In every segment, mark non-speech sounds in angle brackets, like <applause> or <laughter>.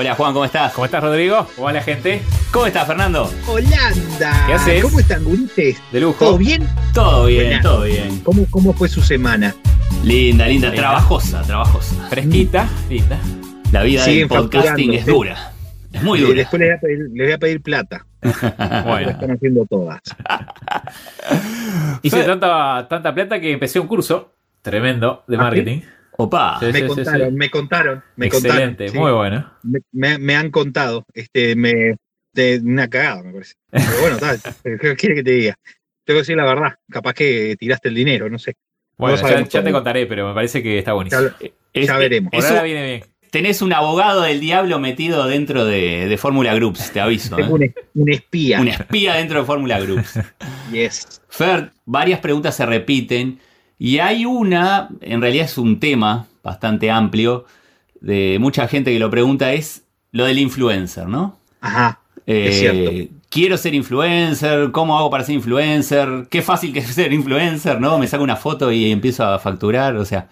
Hola Juan, ¿cómo estás? ¿Cómo estás, Rodrigo? ¿Cómo va la gente? ¿Cómo estás, Fernando? Holanda. ¿Qué haces? ¿Cómo están, gurites? De lujo. ¿Todo bien? Todo bien, todo bien. ¿Cómo, ¿Cómo fue su semana? Linda, linda, Linda. trabajosa, trabajosa. Fresquita, linda. La vida Siguen del podcasting es dura. Es muy dura. Después les voy a pedir, les voy a pedir plata. Lo <laughs> Bueno. están haciendo todas. Hice tanta, tanta plata que empecé un curso tremendo de ¿Ah, marketing. Opa. Sí, me sí, contaron, sí. me contaron, me Excelente, contaron. sí. muy bueno. Me, me- me han contado. Este, me, de una cagada, me parece. Pero bueno, tal, <laughs> ¿qué quiere que te diga? Tengo que decir la verdad. Capaz que tiraste el dinero, no sé. Bueno, No ya, te contaré, pero me parece que está buenísimo. Ya, Es- ya veremos. Por Eso- ahora viene bien. Tenés un abogado del diablo metido dentro de, de Fórmula Groups, te aviso. Tengo ¿eh? un, un espía. Un espía dentro de Fórmula Groups. <laughs> Yes. Fer, varias preguntas se repiten y hay una, en realidad es un tema bastante amplio, de mucha gente que lo pregunta, es lo del influencer, ¿no? Ajá. Eh, Es cierto. Quiero ser influencer, ¿cómo hago para ser influencer? Qué fácil que es <laughs> ser influencer, ¿no? Me saco una foto y empiezo a facturar, o sea,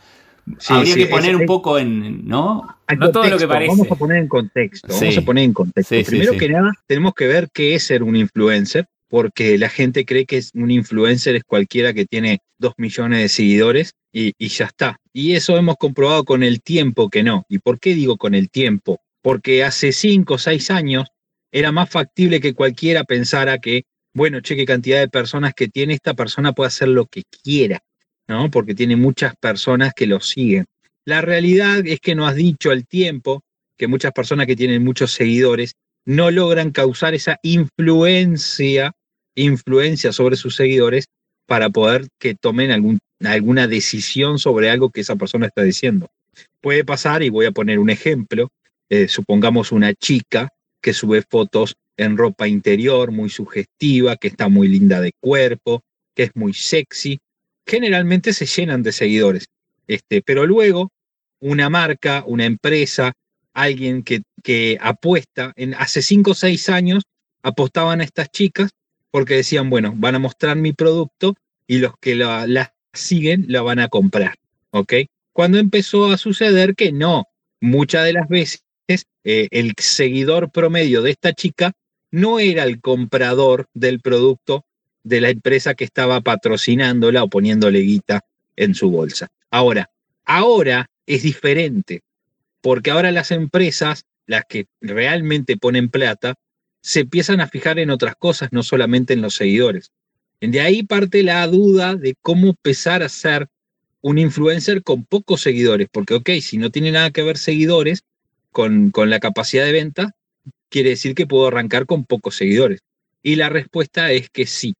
Sí, habría sí, que poner es- un poco en, ¿no? No todo lo que parece. Vamos a poner en contexto. Sí. Vamos a poner en contexto. Sí, sí, Primero sí. que nada, tenemos que ver qué es ser un influencer, porque la gente cree que es un influencer es cualquiera que tiene dos millones de seguidores y, ya está. Y eso hemos comprobado con el tiempo que no. ¿Y por qué digo con el tiempo? Porque hace cinco o seis años era más factible que cualquiera pensara que, bueno, che, qué cantidad de personas que tiene esta persona puede hacer lo que quiera, ¿no? Porque tiene muchas personas que lo siguen. La realidad es que nos has dicho al tiempo que muchas personas que tienen muchos seguidores no logran causar esa influencia, influencia sobre sus seguidores para poder que tomen alguna decisión sobre algo que esa persona está diciendo. Puede pasar, y voy a poner un ejemplo, eh, supongamos una chica que sube fotos en ropa interior muy sugestiva, que está muy linda de cuerpo, que es muy sexy, generalmente se llenan de seguidores. Este, pero luego una marca, una empresa, alguien que, que apuesta, en, hace cinco o seis años apostaban a estas chicas porque decían, bueno, van a mostrar mi producto y los que la, siguen la van a comprar, ¿ok? Cuando empezó a suceder que no, muchas de las veces eh, el seguidor promedio de esta chica no era el comprador del producto de la empresa que estaba patrocinándola o poniéndole guita en su bolsa. Ahora, ahora es diferente, porque ahora las empresas, las que realmente ponen plata, se empiezan a fijar en otras cosas, no solamente en los seguidores. De ahí parte la duda de cómo empezar a ser un influencer con pocos seguidores, porque, ok, si no tiene nada que ver seguidores con, con la capacidad de venta, quiere decir que puedo arrancar con pocos seguidores. Y la respuesta es que sí,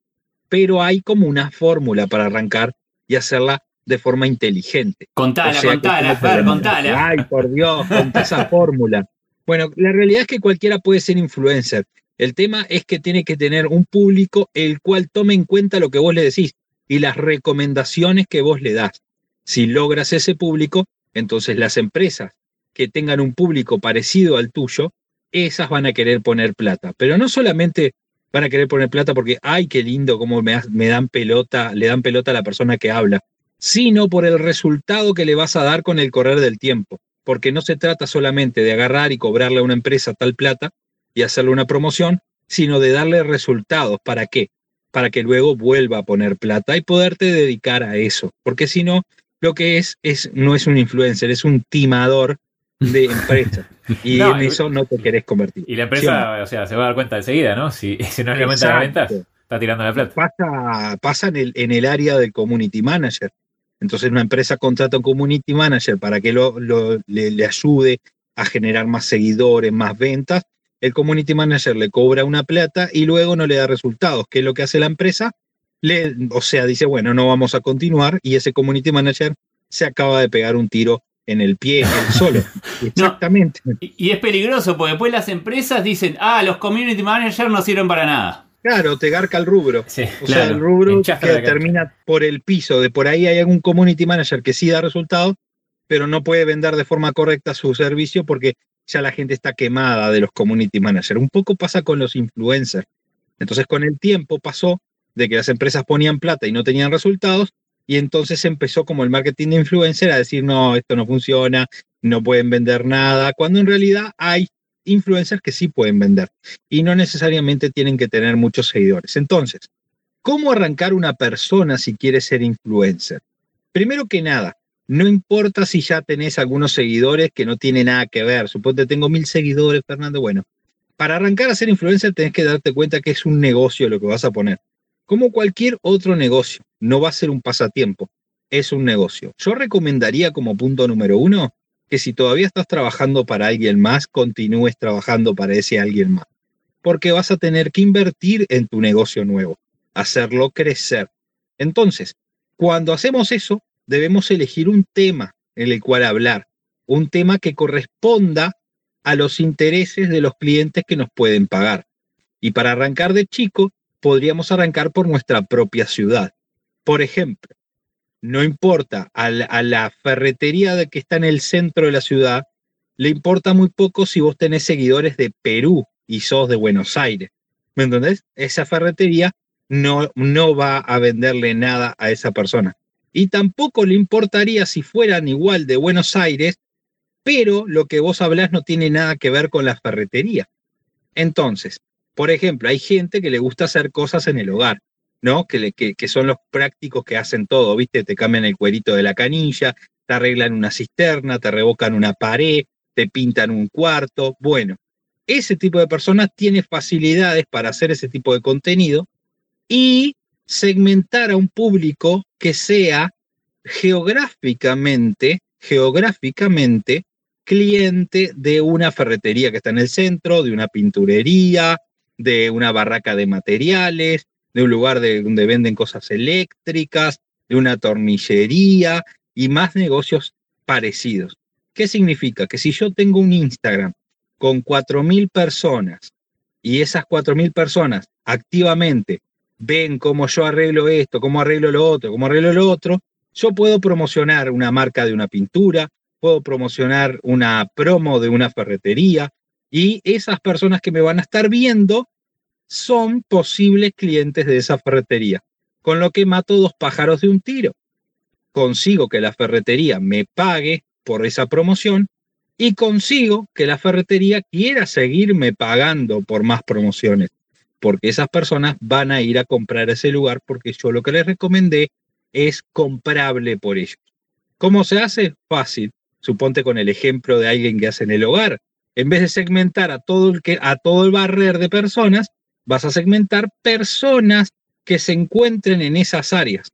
pero hay como una fórmula para arrancar y hacerla de forma inteligente. Contala, O sea, que contala, Fer, contala. Ay, por Dios, con esa fórmula. Bueno, la realidad es que cualquiera puede ser influencer. El tema es que tiene que tener un público el cual tome en cuenta lo que vos le decís y las recomendaciones que vos le das. Si logras ese público, entonces las empresas que tengan un público parecido al tuyo, esas van a querer poner plata. Pero no solamente van a querer poner plata porque, ay, qué lindo, cómo me, me dan pelota, le dan pelota a la persona que habla, sino por el resultado que le vas a dar con el correr del tiempo. Porque no se trata solamente de agarrar y cobrarle a una empresa tal plata y hacerle una promoción, sino de darle resultados. ¿Para qué? Para que luego vuelva a poner plata y poderte dedicar a eso. Porque si no, lo que es, es no es un influencer, es un timador de empresa. <laughs> Y No, en eso no te querés convertir. Y la ¿Sí o empresa, o sea, se va a dar cuenta enseguida, ¿no? Si, <laughs> si no le aumenta las ventas, está tirando la plata. pasa, pasa en, el, en el área del community manager. Entonces una empresa contrata un community manager para que lo, lo- le, le ayude a generar más seguidores, más ventas. El community manager le cobra una plata y luego no le da resultados. ¿Qué es lo que hace la empresa? Le, o sea, dice, bueno, no vamos a continuar y ese community manager se acaba de pegar un tiro en el pie él <laughs> solo. Exactamente. y, y, es peligroso porque después las empresas dicen, ah, los community managers no sirven para nada. Claro, te garca el rubro. o sea, el rubro que termina por el piso. De por ahí hay algún community manager que sí da resultados, pero no puede vender de forma correcta su servicio porque ya la gente está quemada de los community managers. Un poco pasa con los influencers. Entonces, con el tiempo pasó de que las empresas ponían plata y no tenían resultados, y entonces empezó como el marketing de influencer a decir, no, esto no funciona, no pueden vender nada, cuando en realidad hay influencers que sí pueden vender y no necesariamente tienen que tener muchos seguidores. Entonces, ¿cómo arrancar una persona si quiere ser influencer? Primero que nada, no importa si ya tenés algunos seguidores que no tiene nada que ver. Suponte tengo mil seguidores, Fernando. Bueno, para arrancar a ser influencer tenés que darte cuenta que es un negocio lo que vas a poner. Como cualquier otro negocio, no va a ser un pasatiempo, es un negocio. Yo recomendaría como punto número uno que si todavía estás trabajando para alguien más, continúes trabajando para ese alguien más. Porque vas a tener que invertir en tu negocio nuevo, hacerlo crecer. Entonces, cuando hacemos eso, debemos elegir un tema en el cual hablar, un tema que corresponda a los intereses de los clientes que nos pueden pagar. Y para arrancar de chico, podríamos arrancar por nuestra propia ciudad. Por ejemplo, no importa, a la, ferretería que está en el centro de la ciudad, le importa muy poco si vos tenés seguidores de Perú y sos de Buenos Aires. ¿Me entendés? Esa ferretería no, no va a venderle nada a esa persona. Y tampoco le importaría si fueran igual de Buenos Aires, pero lo que vos hablás no tiene nada que ver con la ferretería. Entonces, por ejemplo, hay gente que le gusta hacer cosas en el hogar. ¿No? Que, que, son los prácticos que hacen todo, ¿viste? Te cambian el cuerito de la canilla, te arreglan una cisterna, te revocan una pared, te pintan un cuarto. Bueno, ese tipo de personas tiene facilidades para hacer ese tipo de contenido y segmentar a un público que sea geográficamente, geográficamente cliente de una ferretería que está en el centro, de una pinturería, de una barraca de materiales, de un lugar de, donde venden cosas eléctricas, de una tornillería y más negocios parecidos. ¿Qué significa? Que si yo tengo un Instagram con 4.000 personas y esas 4.000 personas activamente ven cómo yo arreglo esto, cómo arreglo lo otro, cómo arreglo lo otro, yo puedo promocionar una marca de una pintura, puedo promocionar una promo de una ferretería y esas personas que me van a estar viendo son posibles clientes de esa ferretería, con lo que mato dos pájaros de un tiro. Consigo que la ferretería me pague por esa promoción y consigo que la ferretería quiera seguirme pagando por más promociones, porque esas personas van a ir a comprar ese lugar porque yo lo que les recomendé es comprable por ellos. ¿Cómo se hace? Fácil. Suponte con el ejemplo de alguien que hace en el hogar. En vez de segmentar a todo el, que, a todo el barrer de personas, vas a segmentar personas que se encuentren en esas áreas.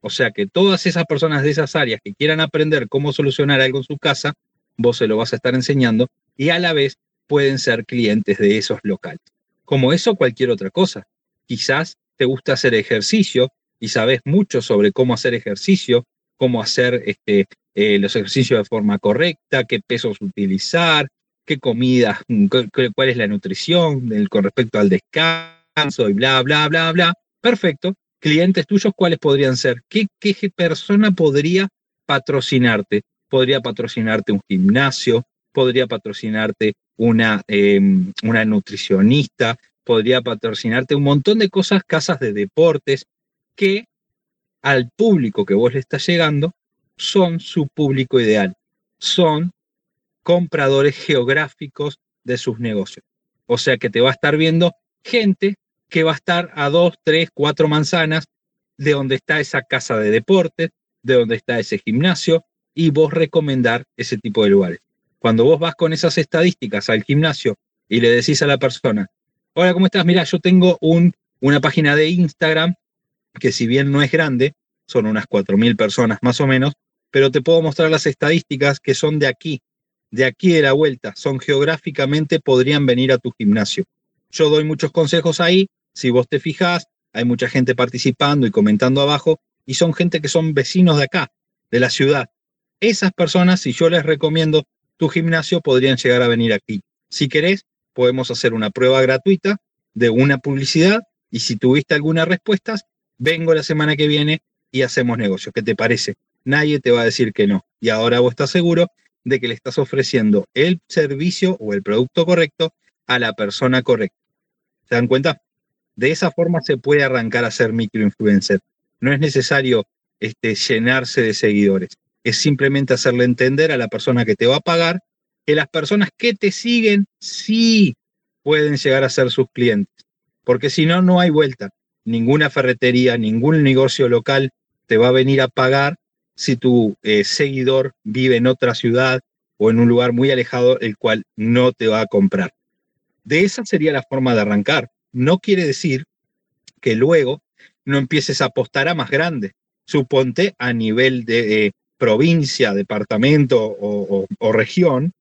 O sea que todas esas personas de esas áreas que quieran aprender cómo solucionar algo en su casa, vos se lo vas a estar enseñando y a la vez pueden ser clientes de esos locales. Como eso, cualquier otra cosa. Quizás te gusta hacer ejercicio y sabes mucho sobre cómo hacer ejercicio, cómo hacer este, eh, los ejercicios de forma correcta, qué pesos utilizar, qué comida, mm, cuál es la nutrición con respecto al descanso y bla, bla, bla, bla. Perfecto. Clientes tuyos, ¿cuáles podrían ser? ¿Qué, qué persona podría patrocinarte? Podría patrocinarte un gimnasio, podría patrocinarte una, em, una nutricionista, podría patrocinarte un montón de cosas, casas de deportes, que al público que vos le estás llegando son su público ideal. Son compradores geográficos de sus negocios. O sea que te va a estar viendo gente que va a estar a dos, tres, cuatro manzanas de donde está esa casa de deportes, de donde está ese gimnasio, y vos recomendar ese tipo de lugares. Cuando vos vas con esas estadísticas al gimnasio y le decís a la persona, hola, ¿cómo estás? Mira, yo tengo un, una página de Instagram que si bien no es grande, son unas 4.000 personas más o menos, pero te puedo mostrar las estadísticas que son de aquí, de aquí de la vuelta, son geográficamente, podrían venir a tu gimnasio. Yo doy muchos consejos ahí, si vos te fijás, hay mucha gente participando y comentando abajo, y son gente que son vecinos de acá, de la ciudad. Esas personas, si yo les recomiendo tu gimnasio, podrían llegar a venir aquí. Si querés, podemos hacer una prueba gratuita de una publicidad y si tuviste algunas respuestas, vengo la semana que viene y hacemos negocio. ¿Qué te parece? Nadie te va a decir que no. Y ahora vos estás seguro de que le estás ofreciendo el servicio o el producto correcto a la persona correcta. ¿Se dan cuenta? De esa forma se puede arrancar a ser microinfluencer. No es necesario este, llenarse de seguidores. Es simplemente hacerle entender a la persona que te va a pagar que las personas que te siguen sí pueden llegar a ser sus clientes. Porque si no, no hay vuelta. Ninguna ferretería, ningún negocio local te va a venir a pagar si tu eh, seguidor vive en otra ciudad o en un lugar muy alejado, el cual no te va a comprar. De esa sería la forma de arrancar. No quiere decir que luego no empieces a apostar a más grande. Suponte a nivel de eh, provincia, departamento o, o región,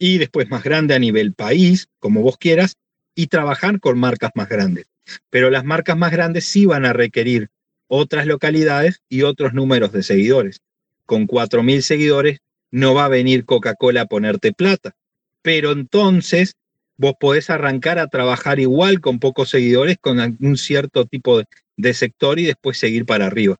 y después más grande a nivel país, como vos quieras, y trabajar con marcas más grandes. Pero las marcas más grandes sí van a requerir otras localidades y otros números de seguidores. Con 4.000 seguidores no va a venir Coca-Cola a ponerte plata, pero entonces vos podés arrancar a trabajar igual con pocos seguidores, con un cierto tipo de, sector y después seguir para arriba.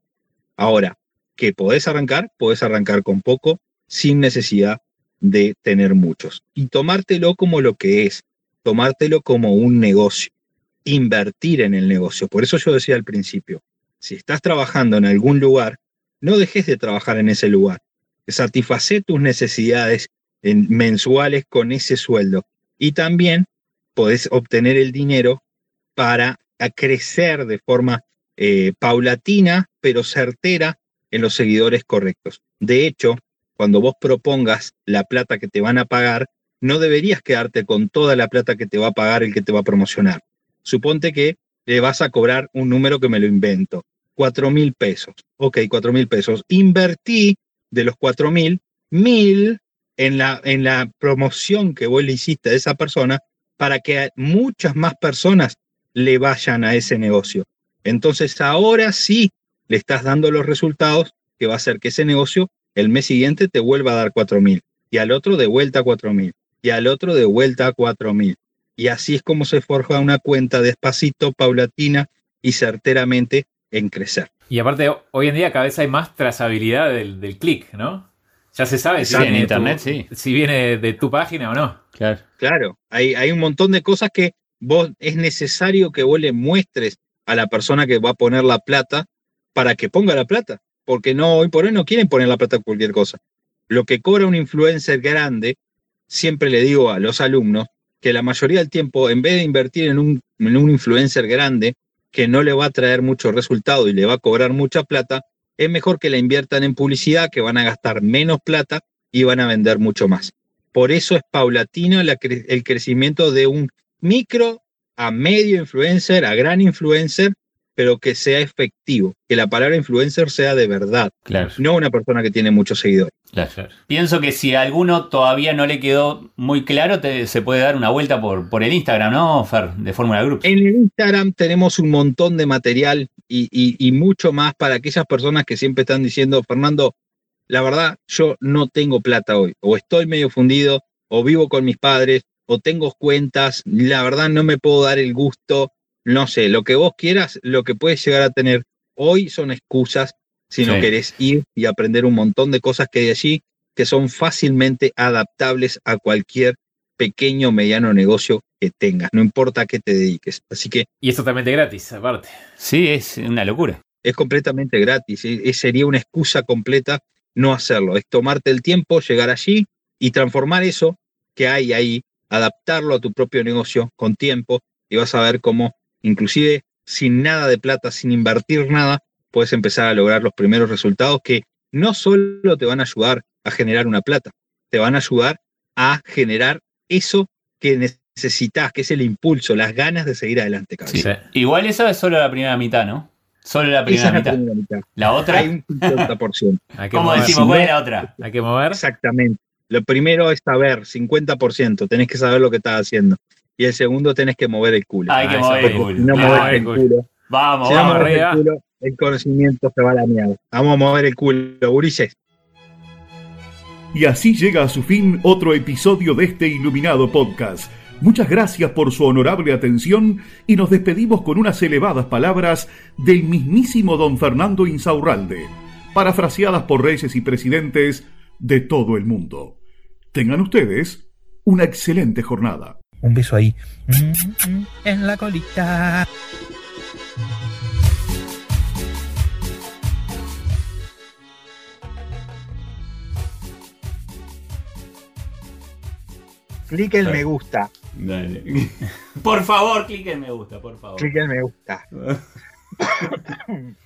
Ahora, que podés arrancar, podés arrancar con poco, sin necesidad de tener muchos. Y tomártelo como lo que es, tomártelo como un negocio, invertir en el negocio. Por eso yo decía al principio, si estás trabajando en algún lugar, no dejes de trabajar en ese lugar. Satisface tus necesidades mensuales con ese sueldo. Y también podés obtener el dinero para crecer de forma eh, paulatina, pero certera en los seguidores correctos. De hecho, cuando vos propongas la plata que te van a pagar, no deberías quedarte con toda la plata que te va a pagar el que te va a promocionar. Suponte que le vas a cobrar un número que me lo invento, cuatro mil pesos. Ok, cuatro mil pesos. Invertí de los cuatro mil, mil en la, en la promoción que vos le hiciste a esa persona para que muchas más personas le vayan a ese negocio. Entonces ahora sí le estás dando los resultados que va a hacer que ese negocio el mes siguiente te vuelva a dar cuatro mil y al otro de vuelta a cuatro mil y al otro de vuelta a cuatro mil. Y así es como se forja una cuenta despacito, paulatina y certeramente en crecer. Y aparte, hoy en día cada vez hay más trazabilidad del, del clic, ¿no? Ya se sabe si viene, internet, sí. si viene de tu página o no. Claro. Claro, hay, hay un montón de cosas que vos es necesario que vos le muestres a la persona que va a poner la plata para que ponga la plata. Porque no, hoy por hoy no quieren poner la plata por cualquier cosa. Lo que cobra un influencer grande, siempre le digo a los alumnos que la mayoría del tiempo, en vez de invertir en un, en un influencer grande, que no le va a traer mucho resultado y le va a cobrar mucha plata, es mejor que la inviertan en publicidad, que van a gastar menos plata y van a vender mucho más. Por eso es paulatino el crecimiento de un micro a medio influencer, a gran influencer, pero que sea efectivo, que la palabra influencer sea de verdad, claro. no una persona que tiene muchos seguidores. Claro. Pienso que si a alguno todavía no le quedó muy claro, se puede dar una vuelta por, por el Instagram, ¿no, Fer? De Fórmula Group. En el Instagram tenemos un montón de material y, y mucho más para aquellas personas que siempre están diciendo, Fernando, la verdad, yo no tengo plata hoy, o estoy medio fundido, o vivo con mis padres, o tengo cuentas, la verdad no me puedo dar el gusto no sé, lo que vos quieras, lo que puedes llegar a tener hoy son excusas si no querés ir y aprender un montón de cosas que hay allí que son fácilmente adaptables a cualquier pequeño o mediano negocio que tengas, no importa a qué te dediques. Así que... Y es totalmente gratis, aparte. Sí, es una locura. Es completamente gratis, e, sería una excusa completa no hacerlo, es tomarte el tiempo, llegar allí y transformar eso que hay ahí, adaptarlo a tu propio negocio con tiempo y vas a ver cómo inclusive sin nada de plata, sin invertir nada, puedes empezar a lograr los primeros resultados que no solo te van a ayudar a generar una plata, te van a ayudar a generar eso que necesitas, que es el impulso, las ganas de seguir adelante. Sí. Igual esa es solo la primera mitad, ¿no? Solo la primera, mitad. la otra. Hay un 50%. <laughs> ¿Cómo decimos? ¿Cuál es la otra? Hay que mover. Exactamente. Lo primero es saber, 50%, tenés que saber lo que estás haciendo y el segundo tenés que mover el culo. Hay que ah, mover el culo. no mover el culo. Vamos, si vamos, no el, culo, el conocimiento se va a la mierda. Vamos a mover el culo, gurises. Y así llega a su fin otro episodio de este iluminado podcast. Muchas gracias por su honorable atención y nos despedimos con unas elevadas palabras del mismísimo don Fernando Insaurralde, parafraseadas por reyes y presidentes de todo el mundo. Tengan ustedes una excelente jornada. Un beso ahí. En la colita. Clic en me gusta. Dale. <laughs> Por favor, clic en me gusta, por favor. Clic en me gusta. <laughs>